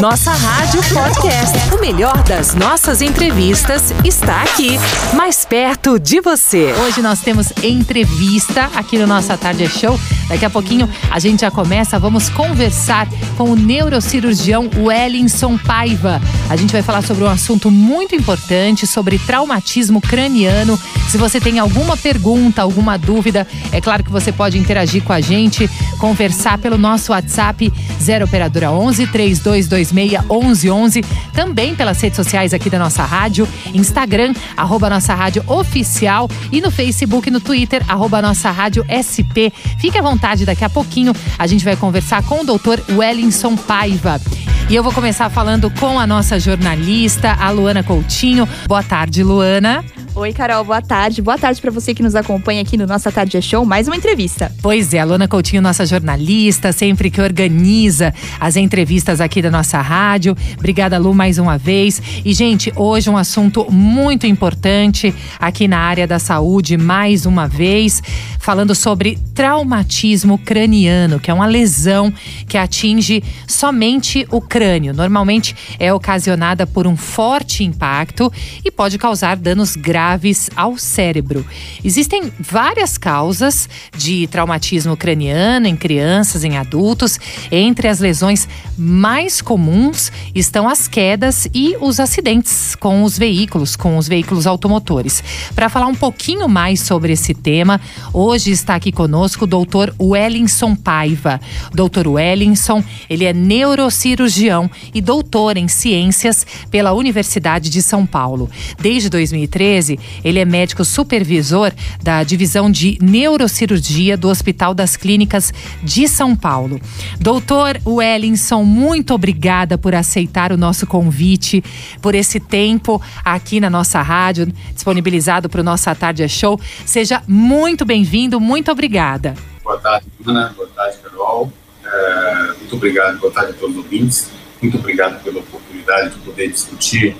Nossa Rádio Podcast. O melhor das nossas entrevistas está aqui, mais perto de você. Hoje nós temos entrevista aqui no Nossa Tarde Show. Daqui a pouquinho a gente já começa. Vamos conversar com o neurocirurgião Wellington Paiva. A gente vai falar sobre um assunto muito importante, sobre traumatismo craniano. Se você tem alguma pergunta, alguma dúvida, é claro que você pode interagir com a gente, conversar pelo nosso WhatsApp 0 operadora 11 3226 1111, também pelas redes sociais aqui da nossa rádio, Instagram, arroba nossa rádio oficial e no Facebook e no Twitter, arroba nossa rádio SP. Fique à vontade, daqui a pouquinho a gente vai conversar com o doutor Wellington Paiva. E eu vou começar falando com a nossa jornalista, a Luana Coutinho. Boa tarde, Luana. Oi, Carol, boa tarde. Boa tarde para você que nos acompanha aqui no Nossa Tarde Show, mais uma entrevista. Pois é, a Luana Coutinho, nossa jornalista, sempre que organiza as entrevistas aqui da nossa rádio. Obrigada, Lu, mais uma vez. E, gente, hoje um assunto muito importante aqui na área da saúde, mais uma vez, falando sobre traumatismo craniano, que é uma lesão que atinge somente o crânio. Normalmente é ocasionada por um forte impacto e pode causar danos graves graves ao cérebro. Existem várias causas de traumatismo craniano em crianças, em adultos. Entre as lesões mais comuns estão as quedas e os acidentes com os veículos, com os veículos automotores. Para falar um pouquinho mais sobre esse tema, hoje está aqui conosco o doutor Wellington Paiva. Doutor Wellington, ele é neurocirurgião e doutor em ciências pela Universidade de São Paulo. Desde 2013, ele é médico supervisor da divisão de neurocirurgia do Hospital das Clínicas de São Paulo. Doutor Wellington, muito obrigada por aceitar o nosso convite, por esse tempo aqui na nossa rádio, disponibilizado para o Nossa Tarde é Show. Seja muito bem-vindo, muito obrigada. Boa tarde, Ana. Boa tarde, Carol. É, muito obrigado, boa tarde a todos os ouvintes. Muito obrigado pela oportunidade de poder discutir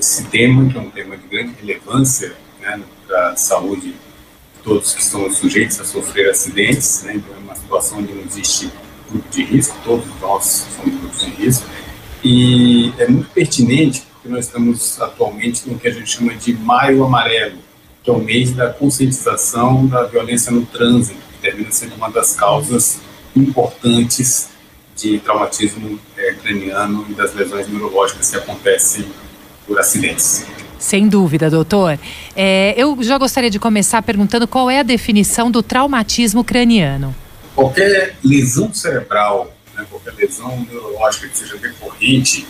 esse tema, que é um tema de grande relevância né, para a saúde de todos que estão sujeitos a sofrer acidentes, né, então é uma situação onde não existe grupo de risco, todos nós somos grupos de risco, e é muito pertinente porque nós estamos atualmente no que a gente chama de Maio Amarelo, que é o mês da conscientização da violência no trânsito, que termina sendo uma das causas importantes de traumatismo é, craniano e das lesões neurológicas que acontecem por acidentes. Sem dúvida, doutor. É, eu já gostaria de começar perguntando qual é a definição do traumatismo craniano. Qualquer lesão cerebral, né, qualquer lesão neurológica que seja decorrente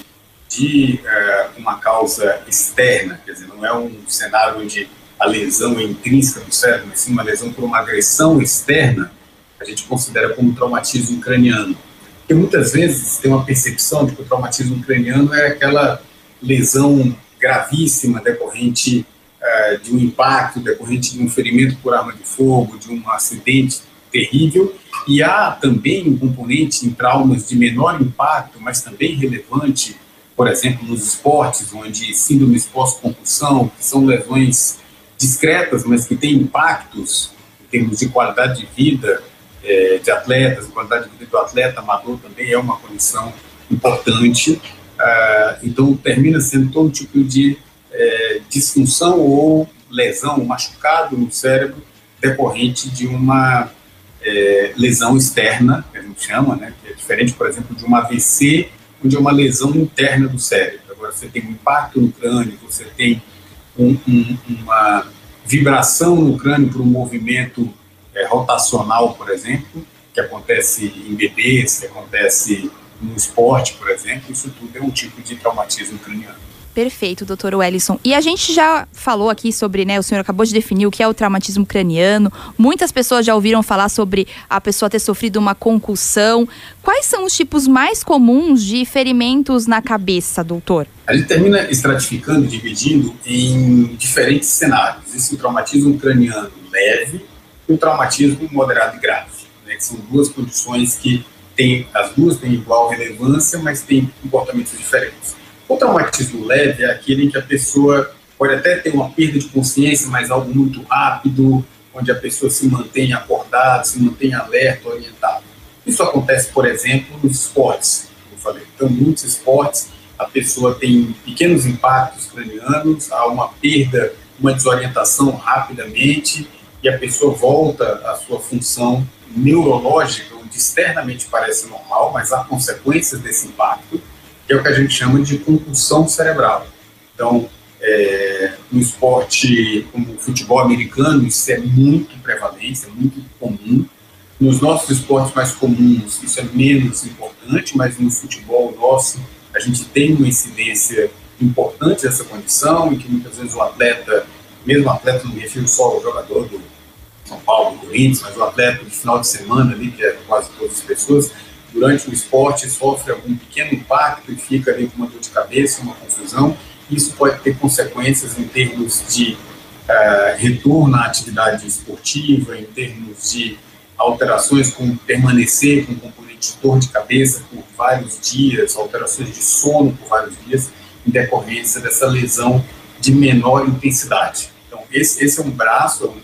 de é, uma causa externa, quer dizer, não é um cenário onde a lesão é intrínseca do cérebro, mas sim uma lesão por uma agressão externa, a gente considera como traumatismo craniano. Porque muitas vezes tem uma percepção de que o traumatismo craniano é aquela lesão gravíssima decorrente uh, de um impacto, decorrente de um ferimento por arma de fogo, de um acidente terrível, e há também um componente em traumas de menor impacto, mas também relevante, por exemplo, nos esportes, onde síndromes pós-concussão, que são lesões discretas, mas que têm impactos em termos de qualidade de vida eh, de atletas, qualidade de vida do atleta amador também é uma condição importante. Ah, então, termina sendo todo tipo de é, disfunção ou lesão, machucado no cérebro decorrente de uma é, lesão externa, que a gente chama, né, que é diferente, por exemplo, de uma AVC, onde é uma lesão interna do cérebro. Agora, você tem um impacto no crânio, você tem um, um, uma vibração no crânio por um movimento é, rotacional, por exemplo, que acontece em bebês, que acontece no esporte, por exemplo, isso tudo é um tipo de traumatismo craniano. Perfeito, doutor Wellison. E a gente já falou aqui sobre, né, o senhor acabou de definir o que é o traumatismo craniano. Muitas pessoas já ouviram falar sobre a pessoa ter sofrido uma concussão. Quais são os tipos mais comuns de ferimentos na cabeça, doutor? A gente termina estratificando, dividindo em diferentes cenários. Existe o traumatismo craniano leve e o traumatismo moderado e grave, né, que são duas condições que tem, as duas têm igual relevância, mas têm comportamentos diferentes. O traumatismo leve é aquele em que a pessoa pode até ter uma perda de consciência, mas algo muito rápido, onde a pessoa se mantém acordada, se mantém alerta, orientada. Isso acontece, por exemplo, nos esportes. falei. Então, muitos esportes, a pessoa tem pequenos impactos cranianos, há uma perda, uma desorientação rapidamente, e a pessoa volta à sua função neurológica, externamente parece normal, mas há consequências desse impacto, que é o que a gente chama de concussão cerebral. Então, é, no esporte como o futebol americano, isso é muito prevalente, é muito comum. Nos nossos esportes mais comuns, isso é menos importante, mas no futebol nosso, a gente tem uma incidência importante dessa condição, em que muitas vezes o atleta, mesmo o atleta, não me refiro só ao jogador do São Paulo, Corinthians, mas o atleta de final de semana ali, que é quase todas as pessoas, durante o esporte sofre algum pequeno impacto e fica ali com uma dor de cabeça, uma confusão, isso pode ter consequências em termos de uh, retorno à atividade esportiva, em termos de alterações como permanecer com componente de dor de cabeça por vários dias, alterações de sono por vários dias, em decorrência dessa lesão de menor intensidade. Então, esse, esse é um braço, é, uma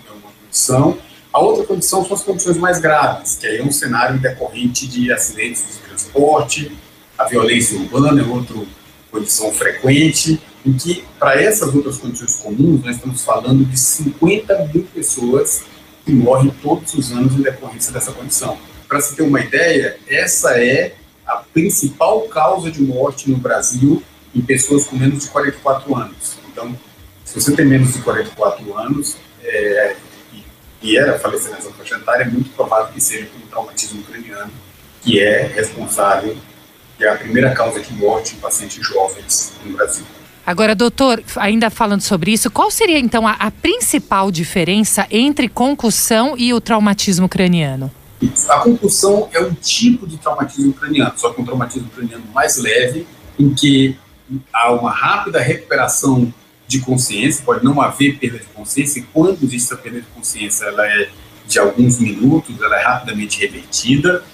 condição. A outra condição são as condições mais graves, que aí é um cenário decorrente de acidentes de transporte, a violência urbana é outra condição frequente, em que, para essas outras condições comuns, nós estamos falando de 50 mil pessoas que morrem todos os anos em decorrência dessa condição. Para se ter uma ideia, essa é a principal causa de morte no Brasil em pessoas com menos de 44 anos. Então, se você tem menos de 44 anos é, era falecer nessa faixa etária, é muito provável que seja um traumatismo craniano, que é responsável, que é a primeira causa de morte em pacientes jovens no Brasil. Agora, doutor, ainda falando sobre isso, qual seria então a, a principal diferença entre concussão e o traumatismo craniano? A concussão é um tipo de traumatismo craniano, só que um traumatismo craniano mais leve, em que há uma rápida recuperação de consciência, pode não haver perda de consciência, e quando existe a perda de consciência, ela é de alguns minutos, ela é rapidamente revertida,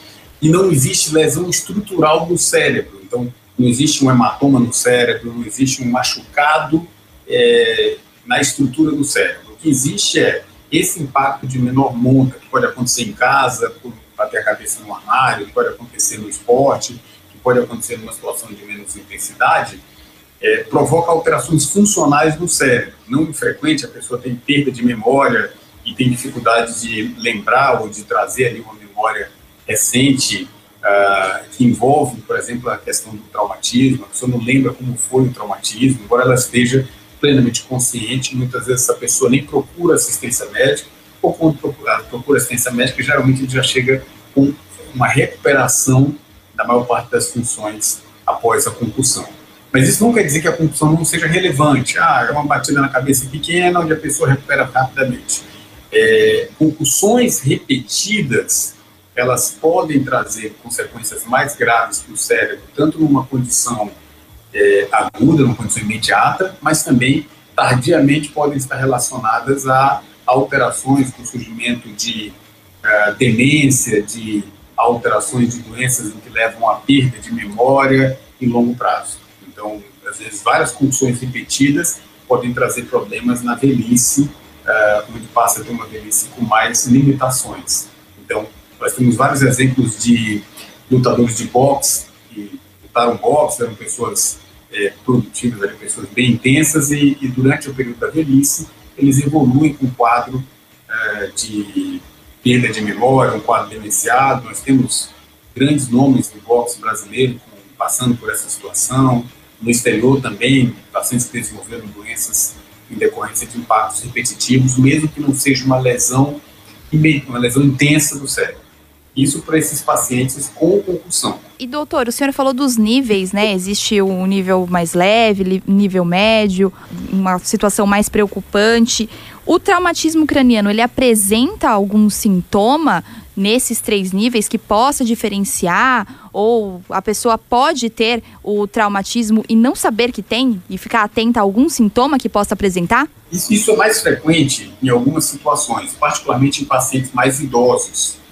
e não existe lesão estrutural do cérebro. Então, não existe um hematoma no cérebro, não existe um machucado é, na estrutura do cérebro. O que existe é esse impacto de menor monta, que pode acontecer em casa, por bater a cabeça no armário, que pode acontecer no esporte, que pode acontecer numa situação de menos intensidade, é, provoca alterações funcionais no cérebro. Não infrequente, a pessoa tem perda de memória e tem dificuldade de lembrar ou de trazer ali uma memória recente uh, que envolve, por exemplo, a questão do traumatismo, a pessoa não lembra como foi o traumatismo, embora ela esteja plenamente consciente, muitas vezes essa pessoa nem procura assistência médica, ou quando procura, procura assistência médica, geralmente ele já chega com uma recuperação da maior parte das funções após a concussão. Mas isso não quer dizer que a concussão não seja relevante. Ah, é uma batida na cabeça pequena onde a pessoa recupera rapidamente. É, concussões repetidas elas podem trazer consequências mais graves para o cérebro, tanto numa condição é, aguda, numa condição imediata, mas também tardiamente podem estar relacionadas a alterações com surgimento de uh, demência, de alterações de doenças que levam à perda de memória em longo prazo. Então, às vezes, várias condições repetidas podem trazer problemas na velhice, uh, onde passa a ter uma velhice com mais limitações. Então, nós temos vários exemplos de lutadores de boxe que lutaram boxe, eram pessoas é, produtivas, eram pessoas bem intensas e, e, durante o período da velhice eles evoluem com um quadro é, de perda de memória, um quadro demenciado. Nós temos grandes nomes do boxe brasileiro passando por essa situação. No exterior também, pacientes que desenvolveram doenças em decorrência de impactos repetitivos, mesmo que não seja uma lesão, uma lesão intensa do cérebro. Isso para esses pacientes com concussão. E doutor, o senhor falou dos níveis, né? Existe um nível mais leve, nível médio, uma situação mais preocupante. O traumatismo craniano, ele apresenta algum sintoma nesses três níveis que possa diferenciar ou a pessoa pode ter o traumatismo e não saber que tem e ficar atenta a algum sintoma que possa apresentar? Isso, isso é mais frequente em algumas situações, particularmente em pacientes mais idosos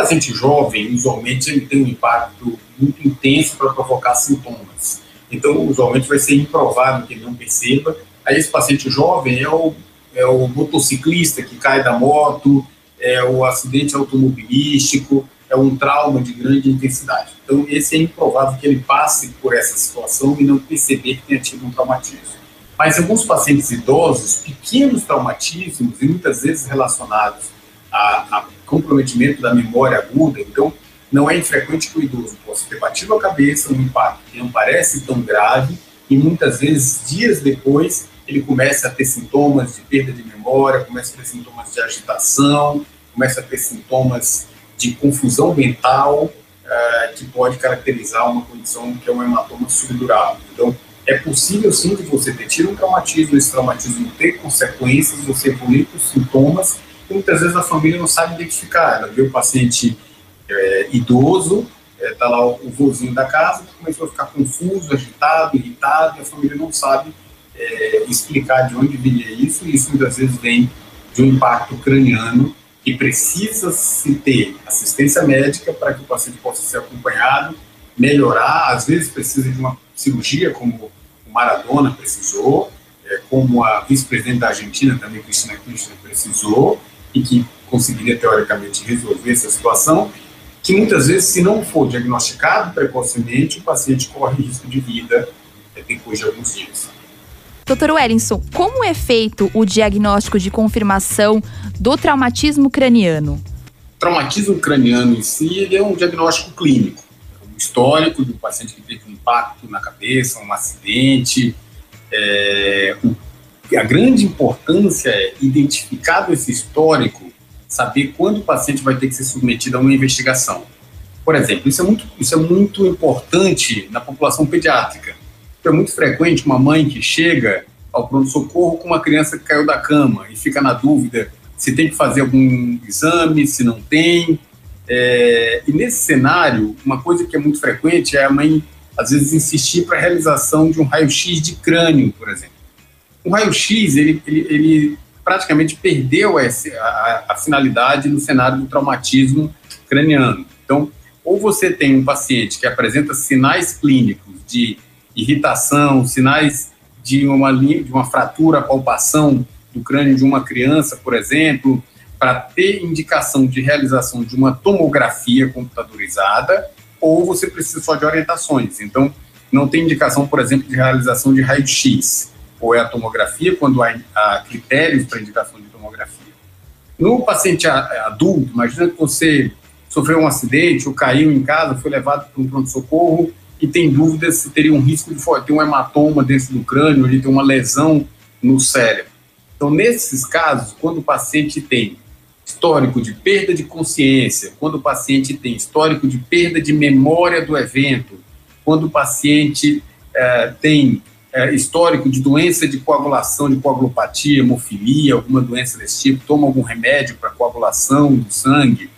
paciente jovem, usualmente, ele tem um impacto muito intenso para provocar sintomas. Então, usualmente, vai ser improvável que ele não perceba. Aí, esse paciente jovem é o, é o motociclista que cai da moto, é o acidente automobilístico, é um trauma de grande intensidade. Então, esse é improvável que ele passe por essa situação e não perceber que tenha tido um traumatismo. Mas alguns pacientes idosos, pequenos traumatismos, e muitas vezes relacionados a, a comprometimento da memória aguda, então não é infrequente que o idoso possa ter batido a cabeça, um impacto que não parece tão grave, e muitas vezes, dias depois, ele começa a ter sintomas de perda de memória, começa a ter sintomas de agitação, começa a ter sintomas de confusão mental, uh, que pode caracterizar uma condição que é um hematoma subdural. Então, é possível sim que você ter um traumatismo, esse traumatismo ter consequências, você evoluir com sintomas, e muitas vezes a família não sabe identificar. Ela vê o paciente é, idoso, está é, lá o, o vozinho da casa, começou a ficar confuso, agitado, irritado, e a família não sabe é, explicar de onde viria isso, e isso muitas vezes vem de um impacto craniano que precisa se ter assistência médica para que o paciente possa ser acompanhado, melhorar, às vezes precisa de uma cirurgia, como o Maradona precisou, é, como a vice-presidente da Argentina também, Cristina Kirchner, precisou, e que conseguiria teoricamente resolver essa situação, que muitas vezes, se não for diagnosticado precocemente, o paciente corre risco de vida é, depois de alguns dias. Doutor Wellington, como é feito o diagnóstico de confirmação do traumatismo craniano? O traumatismo craniano em si é um diagnóstico clínico. Um histórico do paciente que teve um impacto na cabeça, um acidente. É, a grande importância é, identificado esse histórico, saber quando o paciente vai ter que ser submetido a uma investigação. Por exemplo, isso é muito, isso é muito importante na população pediátrica é muito frequente uma mãe que chega ao pronto-socorro com uma criança que caiu da cama e fica na dúvida se tem que fazer algum exame, se não tem. É, e nesse cenário, uma coisa que é muito frequente é a mãe, às vezes, insistir para a realização de um raio-x de crânio, por exemplo. O raio-x, ele, ele, ele, praticamente perdeu essa, a, a finalidade no cenário do traumatismo craniano. Então, ou você tem um paciente que apresenta sinais clínicos de irritação, sinais de uma, de uma fratura, palpação do crânio de uma criança, por exemplo, para ter indicação de realização de uma tomografia computadorizada, ou você precisa só de orientações. Então, não tem indicação, por exemplo, de realização de raio-x, ou é a tomografia, quando há, há critérios para indicação de tomografia. No paciente adulto, imagina que você sofreu um acidente ou caiu em casa, foi levado para um pronto-socorro e tem dúvidas se teria um risco de ter um hematoma dentro do crânio, de ter uma lesão no cérebro. Então, nesses casos, quando o paciente tem histórico de perda de consciência, quando o paciente tem histórico de perda de memória do evento, quando o paciente é, tem é, histórico de doença de coagulação, de coagulopatia, hemofilia, alguma doença desse tipo, toma algum remédio para coagulação do sangue.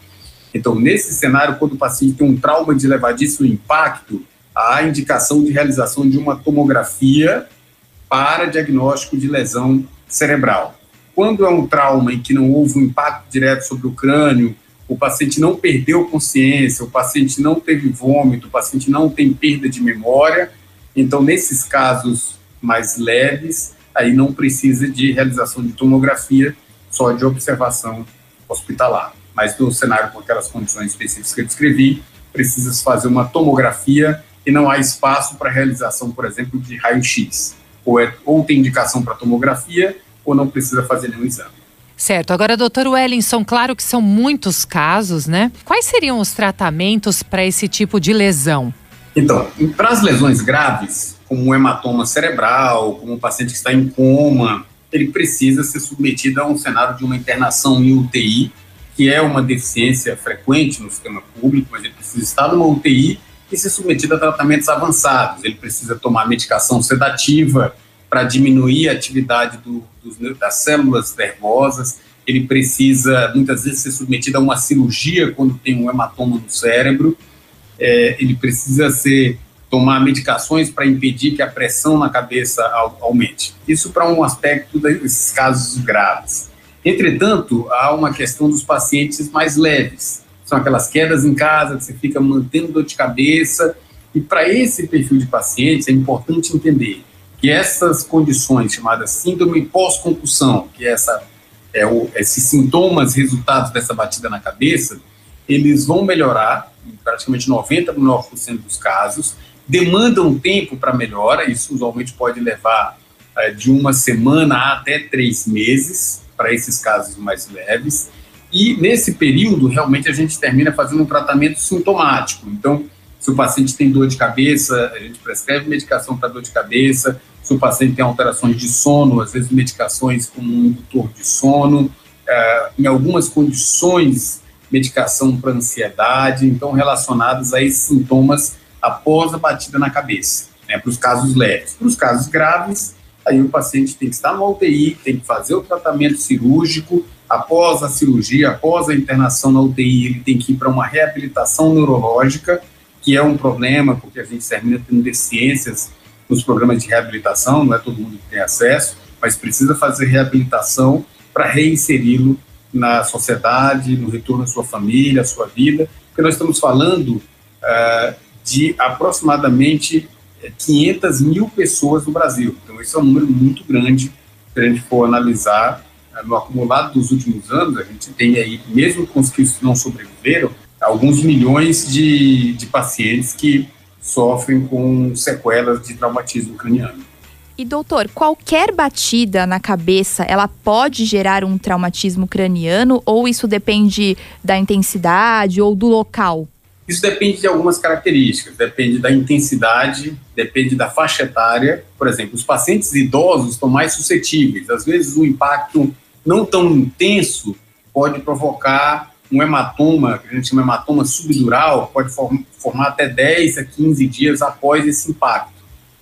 Então, nesse cenário, quando o paciente tem um trauma de elevadíssimo impacto, a indicação de realização de uma tomografia para diagnóstico de lesão cerebral. Quando é um trauma em que não houve um impacto direto sobre o crânio, o paciente não perdeu consciência, o paciente não teve vômito, o paciente não tem perda de memória, então nesses casos mais leves, aí não precisa de realização de tomografia, só de observação hospitalar. Mas no cenário com aquelas condições específicas que eu descrevi, precisa fazer uma tomografia e não há espaço para realização, por exemplo, de raio-x. Ou, é, ou tem indicação para tomografia, ou não precisa fazer nenhum exame. Certo. Agora, doutor Wellington, claro que são muitos casos, né? Quais seriam os tratamentos para esse tipo de lesão? Então, para as lesões graves, como um hematoma cerebral, como um paciente que está em coma, ele precisa ser submetido a um cenário de uma internação em UTI, que é uma deficiência frequente no sistema público, mas ele precisa estar numa UTI e ser submetido a tratamentos avançados. Ele precisa tomar medicação sedativa para diminuir a atividade do, dos, das células nervosas. Ele precisa, muitas vezes, ser submetido a uma cirurgia quando tem um hematoma no cérebro. É, ele precisa ser tomar medicações para impedir que a pressão na cabeça aumente. Isso para um aspecto desses casos graves. Entretanto, há uma questão dos pacientes mais leves, são aquelas quedas em casa que você fica mantendo dor de cabeça. E para esse perfil de pacientes é importante entender que essas condições chamadas síndrome pós-concussão, que é essa, é o, esses sintomas resultados dessa batida na cabeça, eles vão melhorar, em praticamente 99% dos casos, demandam tempo para melhora, isso usualmente pode levar é, de uma semana até três meses, para esses casos mais leves, e nesse período, realmente, a gente termina fazendo um tratamento sintomático. Então, se o paciente tem dor de cabeça, a gente prescreve medicação para dor de cabeça. Se o paciente tem alterações de sono, às vezes medicações como um indutor de sono. Uh, em algumas condições, medicação para ansiedade, então relacionadas a esses sintomas após a batida na cabeça, né, para os casos leves. Para os casos graves, aí o paciente tem que estar no UTI, tem que fazer o tratamento cirúrgico, após a cirurgia, após a internação na UTI, ele tem que ir para uma reabilitação neurológica, que é um problema, porque a gente termina tendo deficiências nos programas de reabilitação, não é todo mundo que tem acesso, mas precisa fazer reabilitação para reinseri-lo na sociedade, no retorno à sua família, à sua vida, porque nós estamos falando uh, de aproximadamente 500 eh, mil pessoas no Brasil. Então, esse é um número muito grande se a gente for analisar no acumulado dos últimos anos. A gente tem aí, mesmo com os que não sobreviveram, alguns milhões de, de pacientes que sofrem com sequelas de traumatismo craniano. E doutor, qualquer batida na cabeça, ela pode gerar um traumatismo craniano ou isso depende da intensidade ou do local? Isso depende de algumas características, depende da intensidade, depende da faixa etária. Por exemplo, os pacientes idosos estão mais suscetíveis. Às vezes, o impacto não tão intenso pode provocar um hematoma, que a gente chama hematoma subdural, pode formar até 10 a 15 dias após esse impacto.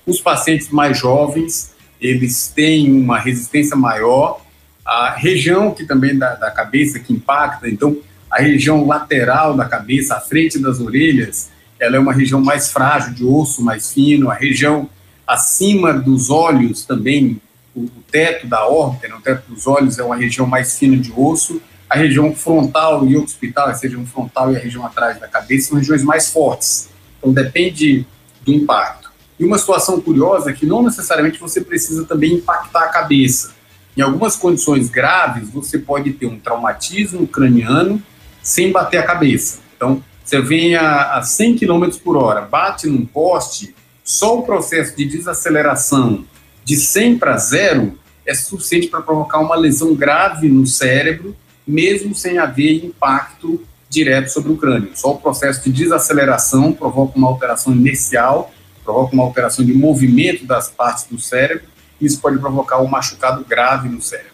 Os pacientes mais jovens, eles têm uma resistência maior. A região que também da, da cabeça que impacta, então a região lateral da cabeça, a frente das orelhas, ela é uma região mais frágil, de osso mais fino. A região acima dos olhos também, o, o teto da órbita, né, o teto dos olhos é uma região mais fina de osso a região frontal e occipital, a região frontal e a região atrás da cabeça, são regiões mais fortes. Então, depende do impacto. E uma situação curiosa é que não necessariamente você precisa também impactar a cabeça. Em algumas condições graves, você pode ter um traumatismo craniano sem bater a cabeça. Então, você vem a, a 100 km por hora, bate num poste, só o processo de desaceleração de 100 para zero é suficiente para provocar uma lesão grave no cérebro mesmo sem haver impacto direto sobre o crânio. Só o processo de desaceleração provoca uma alteração inicial, provoca uma alteração de movimento das partes do cérebro, e isso pode provocar um machucado grave no cérebro.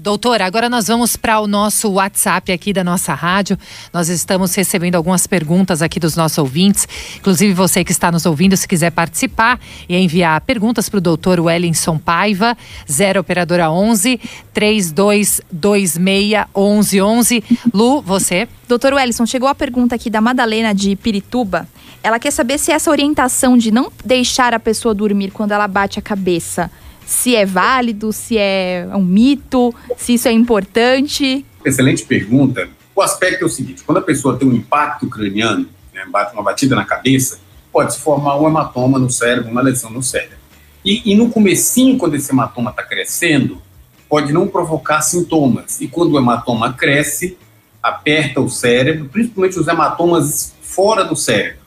Doutora, agora nós vamos para o nosso WhatsApp aqui da nossa rádio. Nós estamos recebendo algumas perguntas aqui dos nossos ouvintes. Inclusive, você que está nos ouvindo, se quiser participar e enviar perguntas para o doutor Wellington Paiva, 0 Operadora 11 3226 1111. Lu, você? Doutor Wellington, chegou a pergunta aqui da Madalena de Pirituba. Ela quer saber se essa orientação de não deixar a pessoa dormir quando ela bate a cabeça se é válido, se é um mito, se isso é importante? Excelente pergunta. O aspecto é o seguinte: quando a pessoa tem um impacto craniano, né, uma batida na cabeça, pode se formar um hematoma no cérebro, uma lesão no cérebro. E, e no comecinho, quando esse hematoma está crescendo, pode não provocar sintomas. E quando o hematoma cresce, aperta o cérebro, principalmente os hematomas fora do cérebro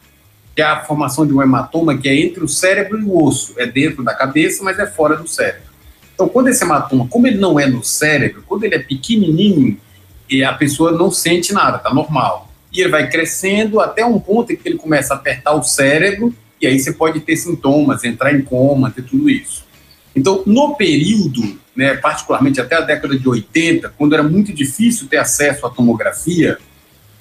que é a formação de um hematoma que é entre o cérebro e o osso. É dentro da cabeça, mas é fora do cérebro. Então, quando esse hematoma, como ele não é no cérebro, quando ele é pequenininho, a pessoa não sente nada, tá normal. E ele vai crescendo até um ponto em que ele começa a apertar o cérebro, e aí você pode ter sintomas, entrar em coma, ter tudo isso. Então, no período, né, particularmente até a década de 80, quando era muito difícil ter acesso à tomografia,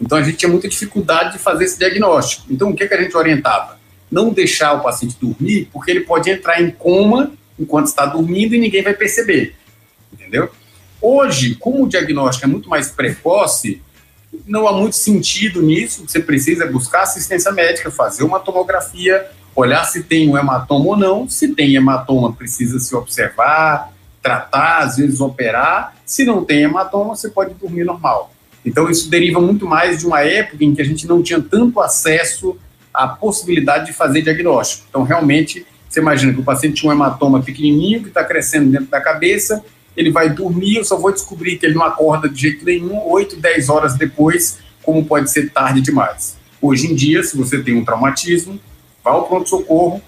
então a gente tinha muita dificuldade de fazer esse diagnóstico. Então o que, que a gente orientava? Não deixar o paciente dormir, porque ele pode entrar em coma enquanto está dormindo e ninguém vai perceber. Entendeu? Hoje, como o diagnóstico é muito mais precoce, não há muito sentido nisso. Você precisa buscar assistência médica, fazer uma tomografia, olhar se tem um hematoma ou não. Se tem hematoma, precisa se observar, tratar, às vezes operar. Se não tem hematoma, você pode dormir normal. Então, isso deriva muito mais de uma época em que a gente não tinha tanto acesso à possibilidade de fazer diagnóstico. Então, realmente, você imagina que o paciente tinha um hematoma pequenininho que está crescendo dentro da cabeça, ele vai dormir, eu só vou descobrir que ele não acorda de jeito nenhum, 8, 10 horas depois, como pode ser tarde demais. Hoje em dia, se você tem um traumatismo, vá ao pronto-socorro,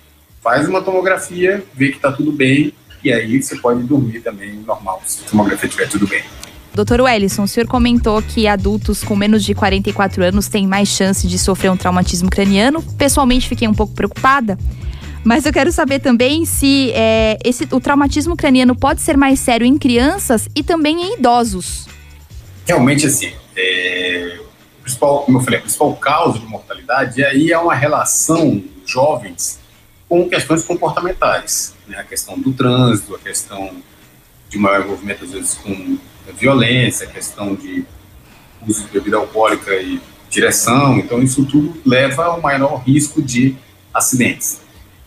faz uma tomografia, vê que está tudo bem, e aí você pode dormir também normal, se a tomografia estiver tudo bem. Doutor Wellison, o senhor comentou que adultos com menos de 44 anos têm mais chance de sofrer um traumatismo craniano. Pessoalmente, fiquei um pouco preocupada. Mas eu quero saber também se é, esse, o traumatismo craniano pode ser mais sério em crianças e também em idosos. Realmente, assim, é, principal, como eu falei, a principal causa de mortalidade aí é uma relação jovens com questões comportamentais, né? a questão do trânsito, a questão de maior envolvimento, às vezes, com violência, a questão de uso de bebida alcoólica e direção, então isso tudo leva ao maior risco de acidentes.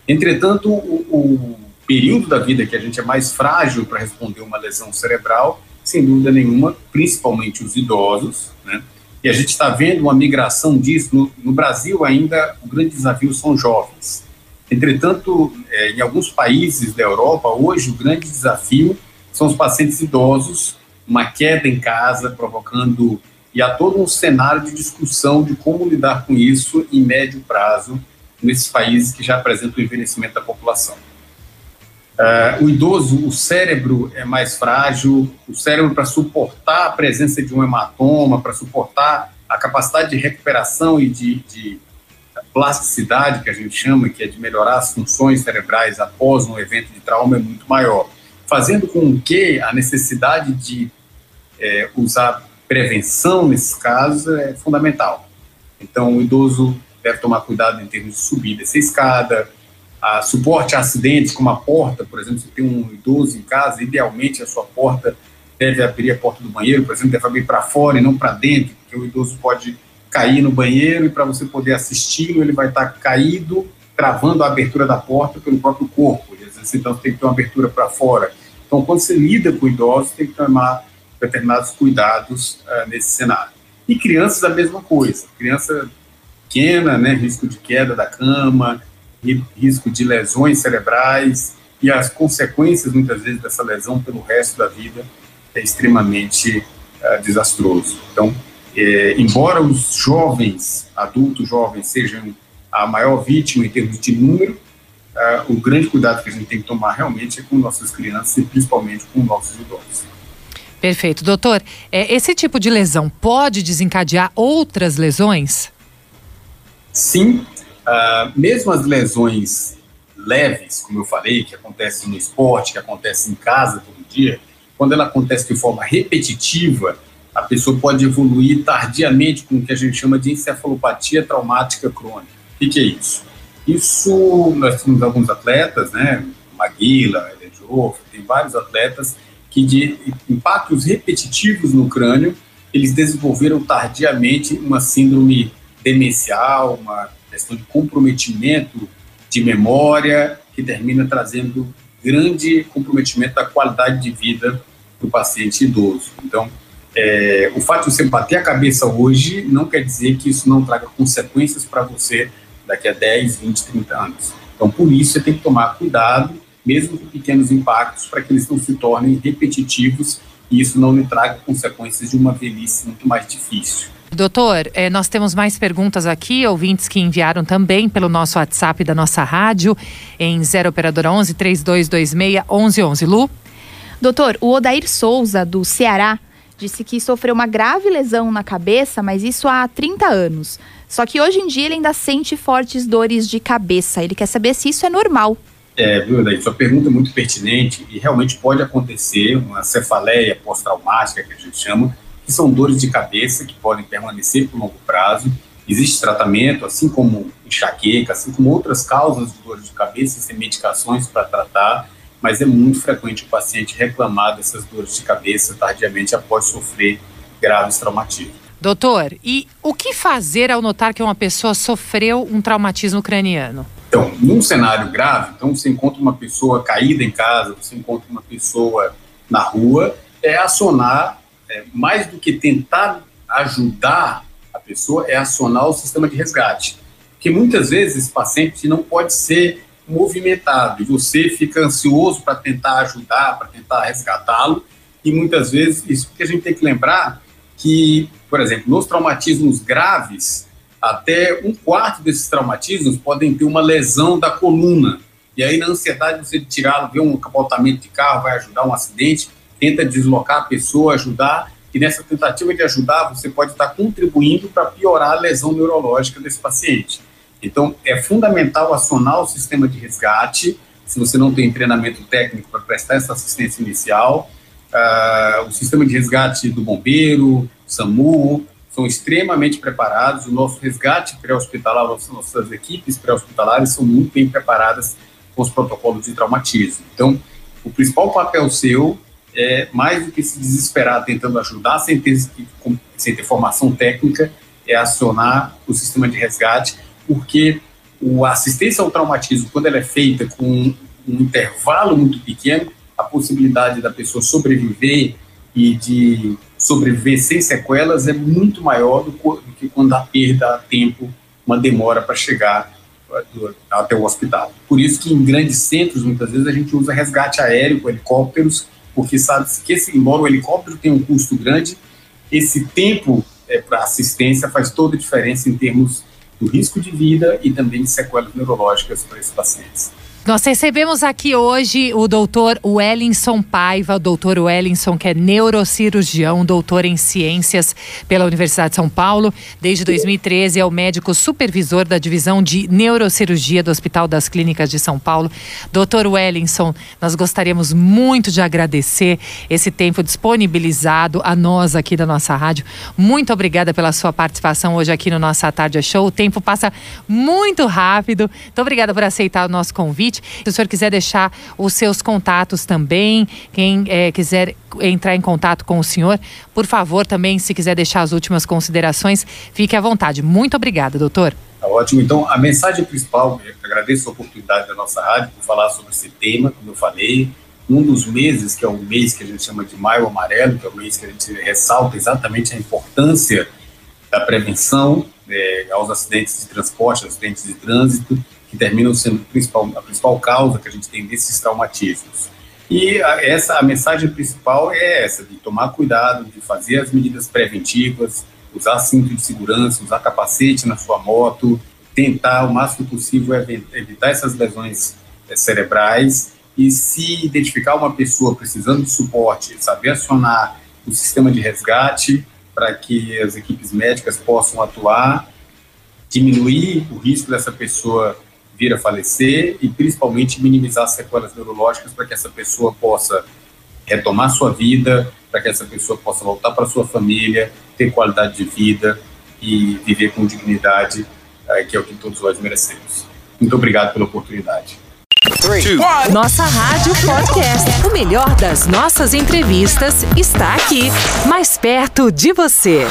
Entretanto, o, o período da vida que a gente é mais frágil para responder uma lesão cerebral, sem dúvida nenhuma, principalmente os idosos, né? E a gente está vendo uma migração disso. No, no Brasil, ainda, o grande desafio são jovens. Entretanto, é, em alguns países da Europa, hoje o grande desafio são os pacientes idosos, uma queda em casa, provocando. E há todo um cenário de discussão de como lidar com isso em médio prazo nesses países que já apresentam o envelhecimento da população. Uh, o idoso, o cérebro é mais frágil, o cérebro para suportar a presença de um hematoma, para suportar a capacidade de recuperação e de, de plasticidade, que a gente chama, que é de melhorar as funções cerebrais após um evento de trauma, é muito maior. Fazendo com que a necessidade de é, usar prevenção nesses casos é fundamental. Então, o idoso deve tomar cuidado em termos de subir dessa escada, a suporte a acidentes, como a porta, por exemplo, se tem um idoso em casa, idealmente a sua porta deve abrir a porta do banheiro, por exemplo, deve abrir para fora e não para dentro, porque o idoso pode cair no banheiro e para você poder assisti-lo, ele vai estar caído, travando a abertura da porta pelo próprio corpo. Então, tem que ter uma abertura para fora. Então, quando você lida com idosos, tem que tomar determinados cuidados uh, nesse cenário. E crianças, a mesma coisa. Criança pequena, né, risco de queda da cama, risco de lesões cerebrais e as consequências, muitas vezes, dessa lesão pelo resto da vida é extremamente uh, desastroso. Então, é, embora os jovens, adultos jovens, sejam a maior vítima em termos de número, uh, o grande cuidado que a gente tem que tomar realmente é com nossas crianças e principalmente com nossos idosos. Perfeito. Doutor, é, esse tipo de lesão pode desencadear outras lesões? Sim. Uh, mesmo as lesões leves, como eu falei, que acontecem no esporte, que acontecem em casa todo dia, quando ela acontece de forma repetitiva, a pessoa pode evoluir tardiamente com o que a gente chama de encefalopatia traumática crônica. O que, que é isso? Isso, nós temos alguns atletas, né? Maguila, Elejof, tem vários atletas que de impactos repetitivos no crânio, eles desenvolveram tardiamente uma síndrome demencial, uma questão de comprometimento de memória, que termina trazendo grande comprometimento da qualidade de vida do paciente idoso. Então, é, o fato de você bater a cabeça hoje não quer dizer que isso não traga consequências para você daqui a 10, 20, 30 anos. Então, por isso, você tem que tomar cuidado, mesmo com pequenos impactos, para que eles não se tornem repetitivos e isso não lhe traga consequências de uma velhice muito mais difícil. Doutor, eh, nós temos mais perguntas aqui, ouvintes que enviaram também pelo nosso WhatsApp da nossa rádio, em 0 Operadora 11 3226 1111. Lu? Doutor, o Odair Souza, do Ceará, disse que sofreu uma grave lesão na cabeça, mas isso há 30 anos. Só que hoje em dia ele ainda sente fortes dores de cabeça. Ele quer saber se isso é normal. É, Daí? Sua pergunta é muito pertinente e realmente pode acontecer uma cefaleia pós-traumática, que a gente chama, que são dores de cabeça que podem permanecer por longo prazo. Existe tratamento, assim como enxaqueca, assim como outras causas de dores de cabeça, tem medicações para tratar, mas é muito frequente o paciente reclamar dessas dores de cabeça tardiamente após sofrer graves traumatismos. Doutor, e o que fazer ao notar que uma pessoa sofreu um traumatismo craniano? Então, num cenário grave, então você encontra uma pessoa caída em casa, você encontra uma pessoa na rua, é acionar, é, mais do que tentar ajudar a pessoa, é acionar o sistema de resgate. Porque muitas vezes esse paciente não pode ser movimentado e você fica ansioso para tentar ajudar, para tentar resgatá-lo. E muitas vezes, isso que a gente tem que lembrar que, por exemplo, nos traumatismos graves, até um quarto desses traumatismos podem ter uma lesão da coluna. E aí, na ansiedade, você tirá-lo, vê um capotamento de carro, vai ajudar um acidente, tenta deslocar a pessoa, ajudar, e nessa tentativa de ajudar, você pode estar contribuindo para piorar a lesão neurológica desse paciente. Então, é fundamental acionar o sistema de resgate, se você não tem treinamento técnico para prestar essa assistência inicial. Uh, o sistema de resgate do bombeiro, SAMU, são extremamente preparados. O nosso resgate pré-hospitalar, nossas equipes pré-hospitalares são muito bem preparadas com os protocolos de traumatismo. Então, o principal papel seu é mais do que se desesperar tentando ajudar sem ter, sem ter formação técnica, é acionar o sistema de resgate, porque a assistência ao traumatismo, quando ela é feita com um intervalo muito pequeno, a possibilidade da pessoa sobreviver e de sobreviver sem sequelas é muito maior do, que quando a perda a tempo, uma demora para chegar até o hospital. Por isso que em grandes centros, muitas vezes, a gente usa resgate aéreo com helicópteros, porque sabe que esse, embora o helicóptero tenha um custo grande, esse tempo é, para assistência faz toda a diferença em termos do risco de vida e também de sequelas neurológicas para esses pacientes. Nós recebemos aqui hoje o doutor Wellington Paiva, doutor Wellington, que é neurocirurgião, doutor em ciências pela Universidade de São Paulo. Desde 2013 é o médico supervisor da divisão de neurocirurgia do Hospital das Clínicas de São Paulo. Doutor Wellington, nós gostaríamos muito de agradecer esse tempo disponibilizado a nós aqui da nossa rádio. Muito obrigada pela sua participação hoje aqui no Nossa Tarde Show. O tempo passa muito rápido. Muito obrigada por aceitar o nosso convite. Se o senhor quiser deixar os seus contatos também, quem é, quiser entrar em contato com o senhor, por favor, também, se quiser deixar as últimas considerações, fique à vontade. Muito obrigada, doutor. Tá ótimo. Então, a mensagem principal, agradeço a oportunidade da nossa rádio por falar sobre esse tema, como eu falei. Um dos meses, que é o mês que a gente chama de Maio Amarelo, que é o mês que a gente ressalta exatamente a importância da prevenção é, aos acidentes de transporte, acidentes de trânsito, que terminam sendo principal, a principal causa que a gente tem desses traumatismos. E a, essa a mensagem principal é essa, de tomar cuidado, de fazer as medidas preventivas, usar cinto de segurança, usar capacete na sua moto, tentar o máximo possível evitar essas lesões é, cerebrais e se identificar uma pessoa precisando de suporte, saber acionar o sistema de resgate para que as equipes médicas possam atuar, diminuir o risco dessa pessoa vir a falecer e principalmente minimizar as sequelas neurológicas para que essa pessoa possa retomar sua vida, para que essa pessoa possa voltar para sua família, ter qualidade de vida e viver com dignidade, eh, que é o que todos nós merecemos. Muito obrigado pela oportunidade. Nossa Rádio Podcast. O melhor das nossas entrevistas está aqui, mais perto de você.